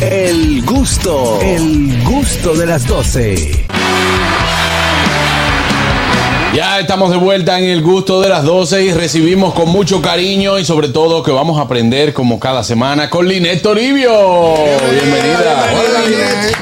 El gusto, el gusto de las 12. Ya estamos de vuelta en el gusto de las 12 y recibimos con mucho cariño y sobre todo que vamos a aprender como cada semana con Linet Toribio. Bienvenida. Hola, Linet.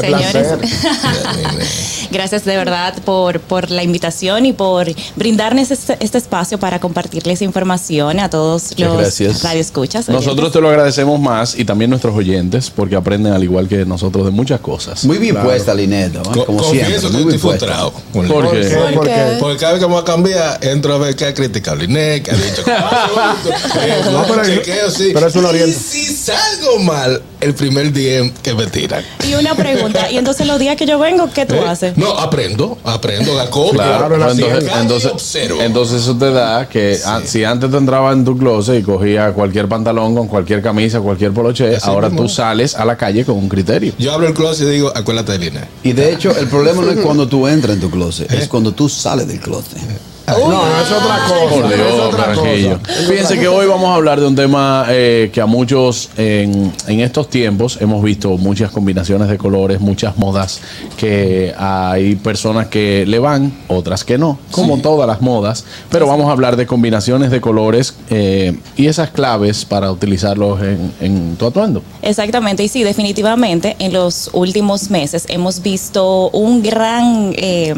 Señores, gracias de verdad por, por la invitación y por brindarnos este, este espacio para compartirles información a todos los gracias. radioescuchas. Nosotros oyentes. te lo agradecemos más y también nuestros oyentes porque aprenden al igual que nosotros de muchas cosas. Muy bien puesta, Linet, ¿no? Co- como siempre. Que Muy estoy frustrado. con ¿Por Linet. qué? ¿Por qué? Porque cada vez que vamos a cambiar, entro a ver qué ha criticado Linet, que ha dicho que No, pero- chequeo, sí. pero es un oriente. Y si salgo mal, el primer DM que me tiran. Y una pregunta, y entonces los días que yo vengo, ¿qué tú ¿Eh? haces? No, aprendo, aprendo, la copio. Claro, la entonces, entonces, observo. entonces eso te da que ah, si antes te entraba en tu closet y cogía cualquier pantalón con cualquier camisa, cualquier poloche, Así ahora mismo. tú sales a la calle con un criterio. Yo hablo el closet y digo, acuérdate de Linet. Y de hecho, el problema no es cuando tú entras en tu closet, es cuando tú sales del closet. No, no, es otra cosa. Por es Dios, otra cosa. Fíjense que hoy vamos a hablar de un tema eh, que a muchos en, en estos tiempos hemos visto muchas combinaciones de colores, muchas modas que hay personas que le van, otras que no, como todas las modas. Pero vamos a hablar de combinaciones de colores eh, y esas claves para utilizarlos en, en tu atuendo. Exactamente, y sí, definitivamente en los últimos meses hemos visto un gran eh,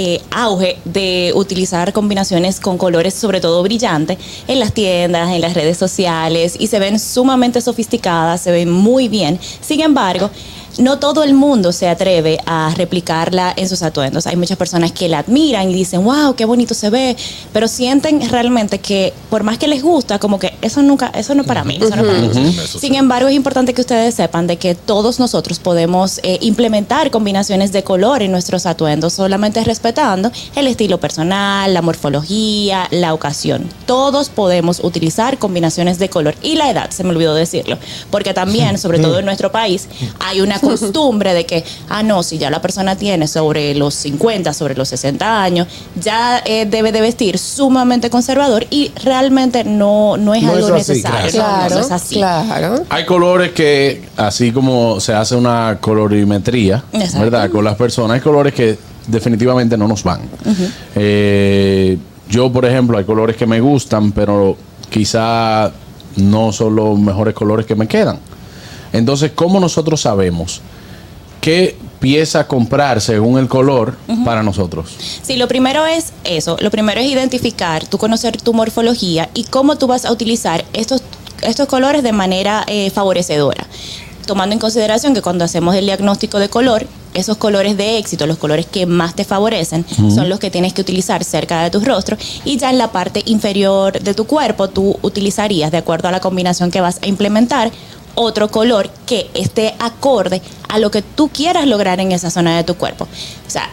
eh, auge de utilizar combinaciones con colores, sobre todo brillantes, en las tiendas, en las redes sociales, y se ven sumamente sofisticadas, se ven muy bien. Sin embargo, no todo el mundo se atreve a replicarla en sus atuendos. Hay muchas personas que la admiran y dicen, wow, qué bonito se ve, pero sienten realmente que por más que les gusta, como que eso nunca, eso no es para mí, eso no es para mí. Sin embargo, es importante que ustedes sepan de que todos nosotros podemos eh, implementar combinaciones de color en nuestros atuendos, solamente respetando el estilo personal, la morfología, la ocasión. Todos podemos utilizar combinaciones de color y la edad, se me olvidó decirlo, porque también, sobre todo en nuestro país, hay una costumbre de que, ah, no, si ya la persona tiene sobre los 50, sobre los 60 años, ya eh, debe de vestir sumamente conservador y realmente no, no es No algo es así, necesario. claro. no Claro, es así. claro. Hay colores que, así como se hace una colorimetría, Exacto. ¿verdad? Con las personas, hay colores que definitivamente no nos van. Eh, yo, por ejemplo, hay colores que me gustan, pero quizá no son los mejores colores que me quedan. Entonces, ¿cómo nosotros sabemos qué pieza comprar según el color para nosotros? Sí, lo primero es eso. Lo primero es identificar, tú conocer tu morfología y cómo tú vas a utilizar estos, estos colores de manera eh, favorecedora. Tomando en consideración que cuando hacemos el diagnóstico de color, esos colores de éxito, los colores que más te favorecen, son los que tienes que utilizar cerca de tu rostro y ya en la parte inferior de tu cuerpo tú utilizarías, de acuerdo a la combinación que vas a implementar, otro color que esté acorde a lo que tú quieras lograr en esa zona de tu cuerpo. O sea,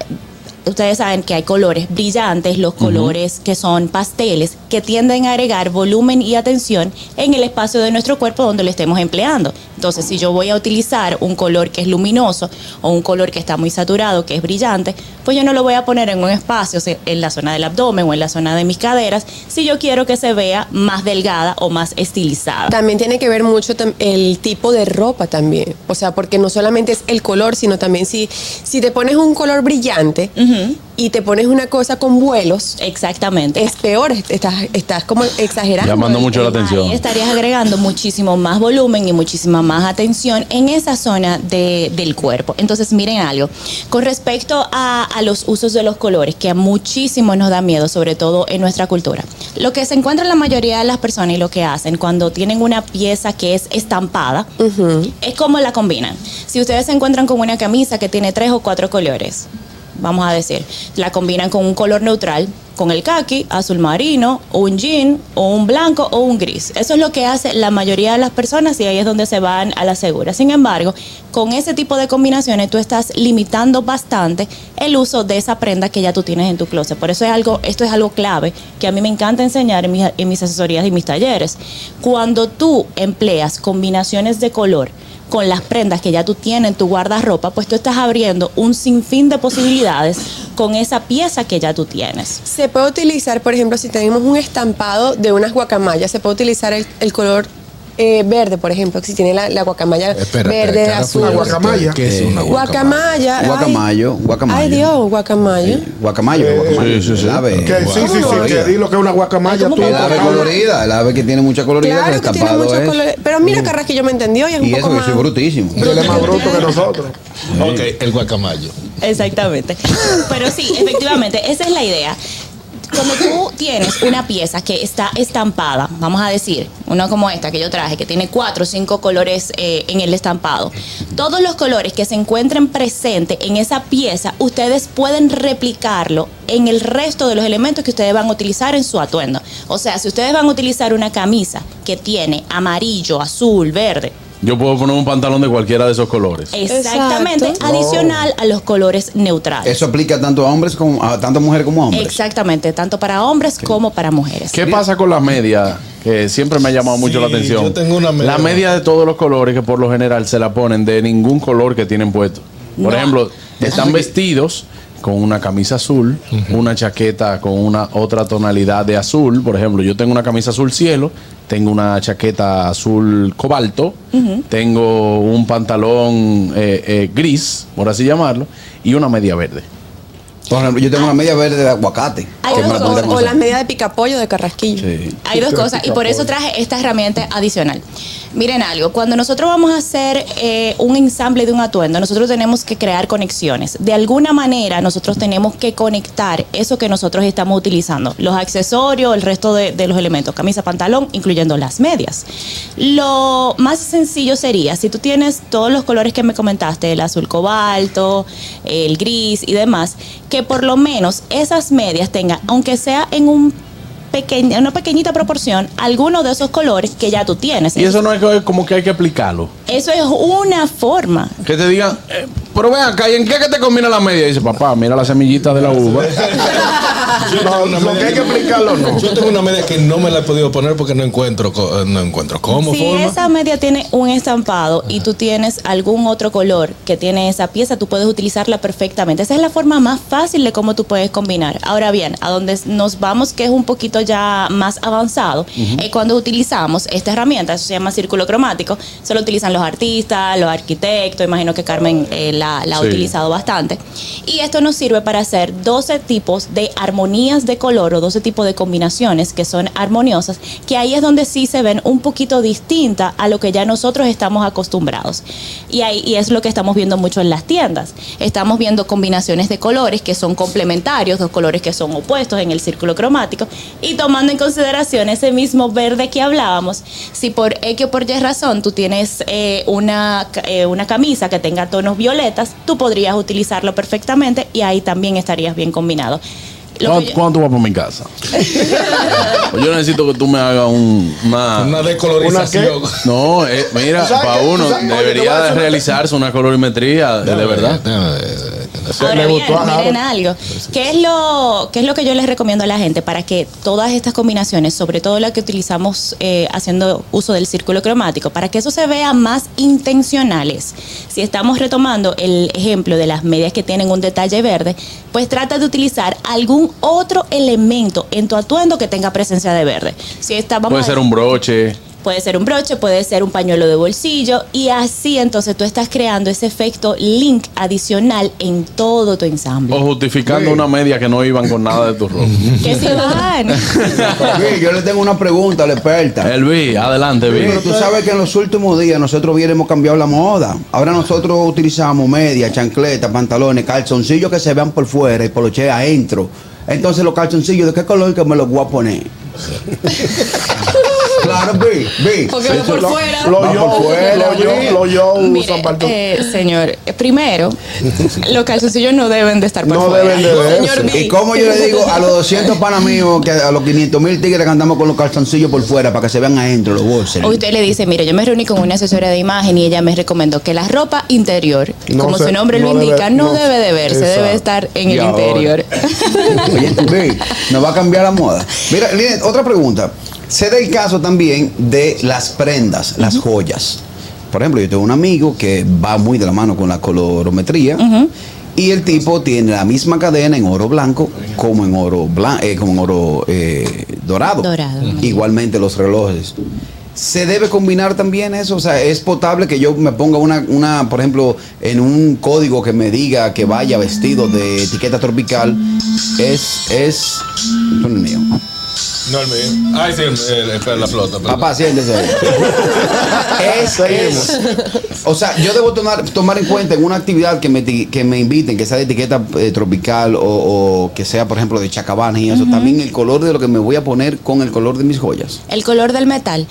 ustedes saben que hay colores brillantes, los colores que son pasteles, que tienden a agregar volumen y atención en el espacio de nuestro cuerpo donde lo estemos empleando. Entonces, si yo voy a utilizar un color que es luminoso o un color que está muy saturado, que es brillante, pues yo no lo voy a poner en un espacio, o sea, en la zona del abdomen o en la zona de mis caderas, si yo quiero que se vea más delgada o más estilizada. También tiene que ver mucho el tipo de ropa también. O sea, porque no solamente es el color, sino también si, si te pones un color brillante y te pones una cosa con vuelos, Exactamente. es peor. Estás, estás como exagerando. Llamando mucho la atención. Ahí estarías agregando muchísimo más volumen y muchísima más atención en esa zona de- del cuerpo. Entonces, miren algo. Con respecto a, a los usos de los colores, que a muchísimo nos da miedo, sobre todo en nuestra cultura. Lo que se encuentra en la mayoría de las personas y lo que hacen cuando tienen una pieza que es estampada, es como la combinan. Si ustedes se encuentran con una camisa que tiene tres o cuatro colores, vamos a decir, la combinan con un color neutral, con el khaki, azul marino, o un jean, o un blanco, o un gris. Eso es lo que hace la mayoría de las personas y ahí es donde se van a la segura. Sin embargo, con ese tipo de combinaciones tú estás limitando bastante el uso de esa prenda que ya tú tienes en tu closet. Por eso es algo, esto es algo clave que a mí me encanta enseñar en en mis asesorías y mis talleres. Cuando tú empleas combinaciones de color, con las prendas que ya tú tienes en tu guardarropa, pues tú estás abriendo un sinfín de posibilidades con esa pieza que ya tú tienes. Se puede utilizar, por ejemplo, si tenemos un estampado de unas guacamayas, se puede utilizar el, el color eh, verde, por ejemplo, si tiene la, la guacamaya Espérate, verde, azul. fuerte. guacamaya. ¿Qué es una Guacamaya. ay. Guacamayo, guacamayo. Ay, Dios, guacamayo. Guacamayo, Eh, guacamayo. sí, sí, sí. El ave. Que sí, sí, sí, que di lo que es una guacamaya. Ay, ¿cómo tú. El ave colorida, el ave que tiene mucha coloridad, Claro que que tiene es. colores. Pero mira, Carrasquillo me entendió y es un Y poco eso más. soy brutísimo. Él es más bruto que nosotros. Ok, el guacamayo. Exactamente. Pero sí, efectivamente, esa es la idea. Cuando tú tienes una pieza que está estampada, vamos a decir, uno como esta que yo traje, que tiene cuatro o cinco colores eh, en el estampado, todos los colores que se encuentren presentes en esa pieza, ustedes pueden replicarlo en el resto de los elementos que ustedes van a utilizar en su atuendo. O sea, si ustedes van a utilizar una camisa que tiene amarillo, azul, verde, Yo puedo poner un pantalón de cualquiera de esos colores. exactamente, Exacto. adicional a los colores neutrales. Eso aplica tanto a hombres como a tanto a mujeres como a hombres. Exactamente, tanto para hombres como para mujeres. ¿Qué pasa con las medias? Que siempre me ha llamado mucho la atención. yo tengo una media. La media de todos los colores que por lo general se la ponen de ningún color que tienen puesto. Por No. ejemplo, están vestidos con una camisa azul, una chaqueta con una otra tonalidad de azul. Por ejemplo, yo tengo una camisa azul cielo, tengo una chaqueta azul cobalto, tengo un pantalón eh, eh, gris, por así llamarlo, y una media verde. Por ejemplo, yo tengo una media verde de aguacate. Hay dos la O, las medidas de picapollo de Carrasquillo. Sí. Hay dos cosas y por eso traje esta herramienta adicional. Miren algo, cuando nosotros vamos a hacer eh, un ensamble de un atuendo, nosotros tenemos que crear conexiones. De alguna manera nosotros tenemos que conectar eso que nosotros estamos utilizando, los accesorios, el resto de, de los elementos, camisa, pantalón, incluyendo las medias. Lo más sencillo sería, si tú tienes todos los colores que me comentaste, el azul cobalto, el gris y demás, que por lo menos esas medias tengan, aunque sea en un pequeña, una pequeñita proporción, alguno de esos colores que ya tú tienes. Y eso no es que- como que hay que explicarlo. Eso es una forma. Que te digan, eh, pero ven acá, ¿y en qué que te combina la media? Y dice, papá, mira la semillita de la uva. Yo No, tengo una lo que media hay que explicarlo, no. Yo tengo una media que no me la he podido poner porque no encuentro, co- no encuentro cómo Si forma. esa media tiene un estampado y tú tienes algún otro color que tiene esa pieza, tú puedes utilizarla perfectamente. Esa es la forma más fácil de cómo tú puedes combinar. Ahora bien, a donde nos vamos, que es un poquito ya más avanzado, es cuando utilizamos esta herramienta, eso se llama círculo cromático. Se lo utilizan los artistas, los arquitectos, imagino que Carmen eh, la, la ha utilizado bastante. Y esto nos sirve para hacer 12 tipos de de color o 12 tipos de combinaciones que son armoniosas, que ahí es donde sí se ven un poquito distinta a lo que ya nosotros estamos acostumbrados. Y ahí y es lo que estamos viendo mucho en las tiendas. Estamos viendo combinaciones de colores que son complementarios, dos colores que son opuestos en el círculo cromático y tomando en consideración ese mismo verde que hablábamos, si por X o por Y razón tú tienes eh, una, eh, una camisa que tenga tonos violetas, tú podrías utilizarlo perfectamente y ahí también estarías bien combinado. Lo ¿Cuándo, que yo- cuándo tú vas por mi casa? Pues yo necesito que tú me hagas un- una... Una decolorización. No, eh, mira, ¿Tú sabes para uno debería de una- realizarse una colorimetría de, de verdad. Bien, gustó a miren algo. ¿Qué es, lo, ¿Qué es lo que yo les recomiendo a la gente para que todas estas combinaciones, sobre todo la que utilizamos eh, haciendo uso del círculo cromático, para que eso se vea más intencionales? Si estamos retomando el ejemplo de las medias que tienen un detalle verde, pues trata de utilizar algún otro elemento en tu atuendo que tenga presencia de verde. Si está, vamos Puede a ser un broche. Puede ser un broche, puede ser un pañuelo de bolsillo y así entonces tú estás creando ese efecto link adicional en todo tu ensamble. O justificando una media que no iban con nada de tu ropa. Que si van. Yo le tengo una pregunta a la experta. Elvi, adelante, Vi. Pero tú sabes que en los últimos días nosotros hubiéramos cambiado la moda. Ahora nosotros utilizamos media, chancleta, pantalones, calzoncillos que se vean por fuera y poloche adentro. Entonces los calzoncillos, ¿de qué color que me los voy a poner? claro, vi, vi. Porque va por fuera. Lo yo, por fuera, lo yo, lo yo usan Mire, para todo. eh, señor, primero, los calzoncillos no deben de estar por No fuera. deben de verse. ¿Y B. cómo yo le digo a los 200 panas míos, que a los 500 mil tigres que andamos con los calzoncillos por fuera para que se vean adentro los bolsos? O usted le dice, mire, yo me reuní con una asesora de imagen y ella me recomendó que la ropa interior, No como se- su nombre no lo debe- indica, no, no- debe de verse, Exacto. debe estar en Y el ahora. interior. Oye, ve, nos va a cambiar la moda. Mira, Linet, otra pregunta. Se da el caso también de las prendas, las joyas. Por ejemplo, yo tengo un amigo que va muy de la mano con la colorometría. Y el tipo tiene la misma cadena en oro blanco como en oro blan- eh, como en oro eh, dorado. Dorado. Igualmente los relojes. ¿Se debe combinar también eso? O sea, ¿es potable que yo me ponga una, una, por ejemplo, en un código que me diga que vaya vestido de etiqueta tropical? Es, es, es mío. No el mío. Ay, sí, el, el- el- la flota. perdón. Papá, siéntese es, es- o sea, yo debo tomar, tomar en cuenta en una actividad que me, que me inviten, que sea de etiqueta eh, tropical o, o que sea, por ejemplo, de chacabanas y eso, también el color de lo que me voy a poner con el color de mis joyas. El color del metal.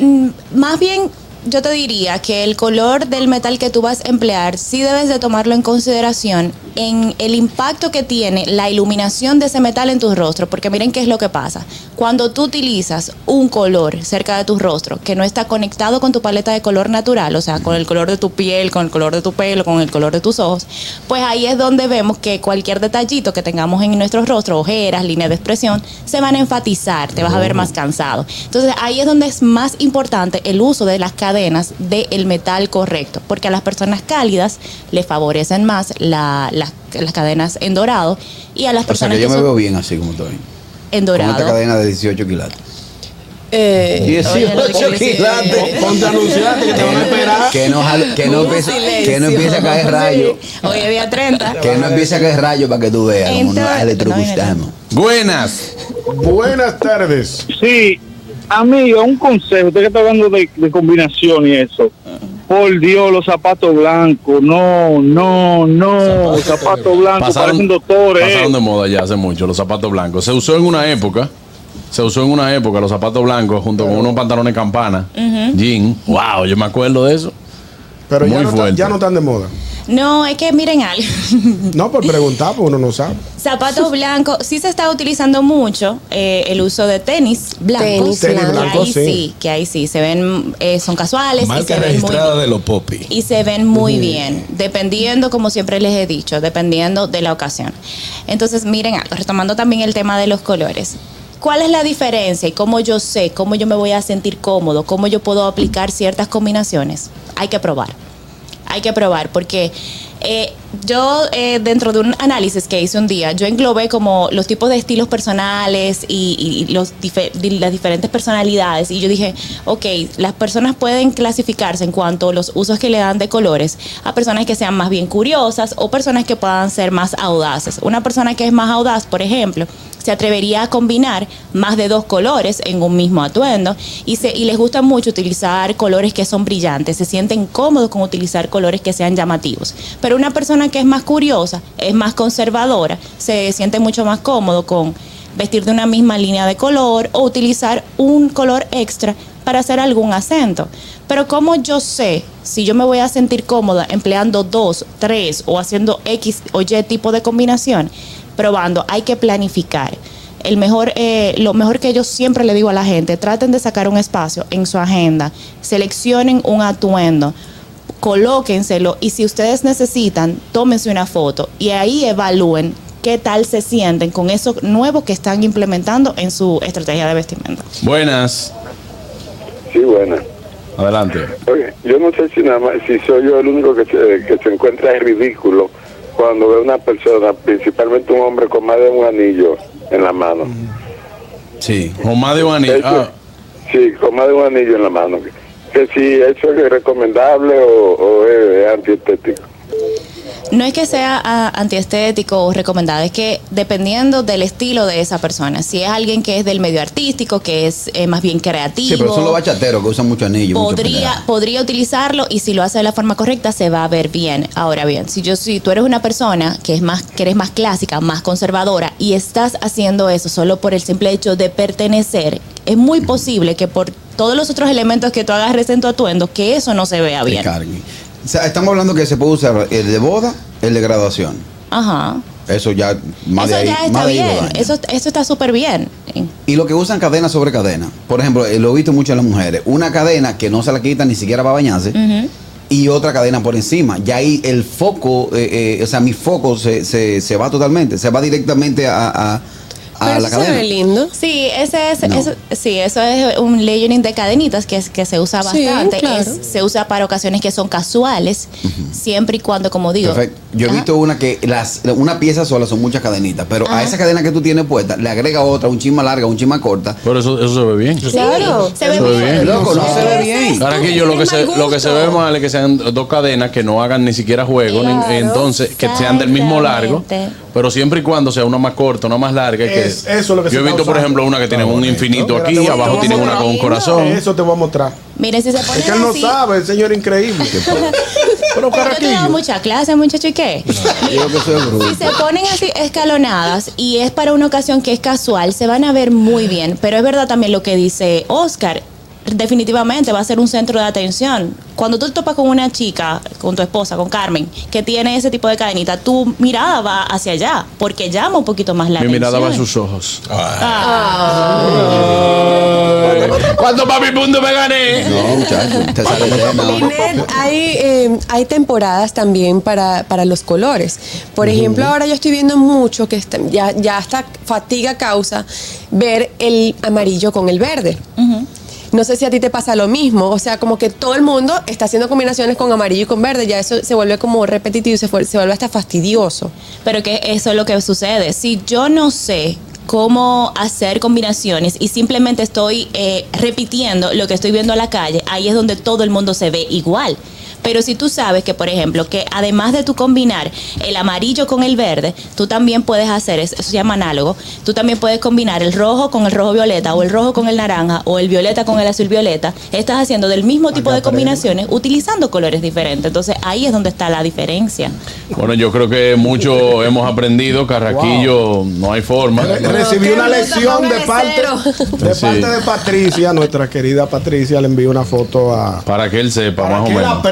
Mm, Más bien, yo te diría que el color del metal que tú vas a emplear, sí debes de tomarlo en consideración en el impacto que tiene la iluminación de ese metal en tu rostro. Porque miren qué es lo que pasa. Cuando tú utilizas un color cerca de tu rostro que no está conectado con tu paleta de color natural, o sea, con el color de tu piel, con el color de tu pelo, con el color de tus ojos, pues ahí es donde vemos que cualquier detallito que tengamos en nuestro rostro, ojeras, líneas de expresión, se van a enfatizar, te vas a ver más cansado. Entonces ahí es donde es más importante el uso de las cadenas del metal correcto, porque a las personas cálidas les favorecen más la- las- las cadenas en dorado y a las O sea, personas que yo me son veo bien así como estoy. en Con esta dorado. cadena de 18 quilates. Eh, 18 quilates. Ponte a anunciarte que te van a esperar. Que no, que no, empiece, que no empiece a caer rayo. Hoy es día 30. Que no empiece a caer rayo para que tú veas como nos Entonces- electrocutamos. Buenas. Buenas tardes. Sí, amigo, un consejo. Usted que está hablando de, de combinación y eso. Por Dios, los zapatos blancos. No, no, no. Los zapatos blancos parecen doctores. eh. pasaron de moda ya hace mucho, los zapatos blancos. Se usó en una época, se usó en una época los zapatos blancos junto con unos pantalones campana, jean. Wow, yo me acuerdo de eso. Pero ya Muy no, está- fuerte. ya no están de moda. No, es que miren algo. No por preguntar, porque uno no sabe. Zapatos blancos, sí se está utilizando mucho eh, el uso de tenis blancos. Tenis Tenis que blancos, ahí sí. sí. que ahí sí, se ven, eh, son casuales y Marca se ven muy registrada de los popis. y se ven muy bien, dependiendo, como siempre les he dicho, dependiendo de la ocasión. Entonces, miren algo, retomando también el tema de los colores. ¿Cuál es la diferencia y cómo yo sé, cómo yo me voy a sentir cómodo, cómo yo puedo aplicar ciertas combinaciones? Hay que probar. Hay que probar porque eh, yo eh, dentro de un análisis que hice un día, yo englobé como los tipos de estilos personales y, los las diferentes personalidades y yo dije, ok, las personas pueden clasificarse en cuanto a los usos que le dan de colores a personas que sean más bien curiosas o personas que puedan ser más audaces. Una persona que es más audaz, por ejemplo, se atrevería a combinar más de dos colores en un mismo atuendo y, se, y les gusta mucho utilizar colores que son brillantes, se sienten cómodos con utilizar colores que sean llamativos. Una persona que es más curiosa, es más conservadora, se siente mucho más cómodo con vestir de una misma línea de color o utilizar un color extra para hacer algún acento. Pero como yo sé si yo me voy a sentir cómoda empleando dos, tres o haciendo X o Y tipo de combinación, probando, hay que planificar. El mejor, eh, lo mejor que yo siempre le digo a la gente, traten de sacar un espacio en su agenda, seleccionen un atuendo, colóquenselo y si ustedes necesitan, tómense una foto y ahí evalúen qué tal se sienten con eso nuevo que están implementando en su estrategia de vestimenta. Buenas. Sí, bueno. Adelante. Oye, yo no sé si nada más, si soy yo el único que se, que se encuentra en ridículo cuando ve una persona, principalmente un hombre con más de un anillo en la mano. Sí. O más de un anillo. Eso- Ah, Sí, con más de un anillo en la mano. Que si eso es recomendable o, o es, es antiestético. No es que sea ah, antiestético o recomendado, es que dependiendo del estilo de esa persona, si es alguien que es del medio artístico, que es eh, más bien creativo, Sí, pero son los bachateros que usan mucho anillo. mucho podría, podría utilizarlo y si lo hace de la forma correcta se va a ver bien. Ahora bien, si yo si tú eres una persona que es más que eres más clásica, más conservadora y estás haciendo eso solo por el simple hecho de pertenecer, es muy posible que por todos los otros elementos que tú agarres en tu atuendo, que eso no se vea bien. carguen. O sea, estamos hablando que se puede usar el de boda, el de graduación. Ajá. Eso ya, más Eso de ahí, ya más está de ahí bien. Eso, eso está súper bien. Y lo que usan cadena sobre cadena. Por ejemplo, eh, lo he visto mucho en las mujeres. Una cadena que no se la quitan ni siquiera para bañarse. Y otra cadena por encima. Ya ahí el foco, eh, eh, o sea, mi foco se, se, se va totalmente. Se va directamente a, a- a Pero la eso se cadena. ve lindo. Sí, ese es, No. eso, sí, eso es un layering de cadenitas que, es, que se usa Sí, bastante. claro. Es- se usa para ocasiones que son casuales, siempre y cuando, como digo. Perfecto. Yo he visto una que las, una pieza sola son muchas cadenitas, pero a esa cadena que tú tienes puesta le agrega otra, un chisma larga, un chisma corta. Pero eso, eso se ve bien. Claro. Se ve Se ve bien. bien. Loco, no se ve bien. Ahora que yo lo que, se, lo que se ve mal es que sean dos cadenas que no hagan ni siquiera juego, ni- entonces que sean del mismo largo. Pero siempre y cuando sea una más corta, una más larga. que Es- eso es lo que yo he visto, por ejemplo, una que tiene un infinito Mira, aquí, abajo tiene una con un corazón. Eso te voy a mostrar. Miren, si se ponen Es que él no así, sabe, el señor increíble. Pero Yo te he dado Carraquillo. mucha clase, muchacho, ¿y qué? Yo que soy bruto. Si se ponen así escalonadas y es para una ocasión que es casual, se van a ver muy bien. Pero es verdad también lo que dice Oscar. Definitivamente va a ser un centro de atención. Cuando tú te topas con una chica, con tu esposa, con Carmen, que tiene ese tipo de cadenita, tu mirada va hacia allá, porque llama un poquito más la Mi atención. mirada va a sus ojos. Ah. ¿Cuánto papi punto me gané? No, muchacho, te sale tema. Linet, hay, eh, hay temporadas también para, para los colores. Por ejemplo, ahora yo estoy viendo mucho que está- ya, ya hasta fatiga causa ver el amarillo con el verde. No sé si a ti te pasa lo mismo, o sea, como que todo el mundo está haciendo combinaciones con amarillo y con verde, ya eso se vuelve como repetitivo se, se vuelve hasta fastidioso. Pero que eso es lo que sucede. Si yo no sé cómo hacer combinaciones y simplemente estoy eh, repitiendo lo que estoy viendo a la calle, ahí es donde todo el mundo se ve igual. Pero si tú sabes que, por ejemplo, que además de tú combinar el amarillo con el verde, tú también puedes hacer, eso se llama análogo, tú también puedes combinar el rojo con el rojo violeta o el rojo con el naranja o el violeta con el azul violeta, estás haciendo del mismo tipo de combinaciones utilizando colores diferentes. Entonces ahí es donde está la diferencia. Bueno, yo creo que mucho hemos aprendido. Carraquillo, no hay forma. Re- Recibí una lección de parte, de Sí. parte de Patricia, nuestra querida Patricia, le envió una foto a. Para que él sepa, Para más o que él menos.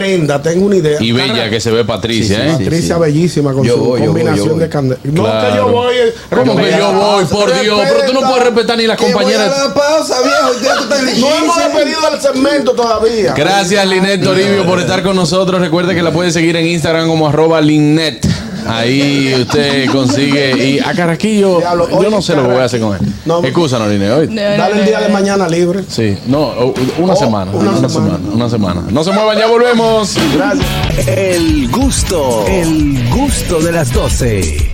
Tengo una idea. Y bella que se ve Patricia, Sí, sí, ¿eh? sí. Patricia bellísima con Yo su voy, yo voy, combinación yo voy. de candela. No, Claro. que yo voy. eh, ¿Cómo que yo voy? Por Dios, pero tú no puedes respetar ni las Que voy a compañeras. la pausa, viejo. No hemos despedido el segmento todavía. Gracias, Linet Toribio, por estar con nosotros. Recuerde que la puede seguir en Instagram como arroba Linet. Ahí usted consigue. Y a Carraquillo, Diablo, yo no sé lo que voy a hacer con él. No. Excúsanos, Linet. hoy. Dale el día de mañana libre. Sí, no, una Oh, semana. una Una, semana. semana. Una semana. No se muevan, ya volvemos. Gracias. El gusto, el gusto de las 12.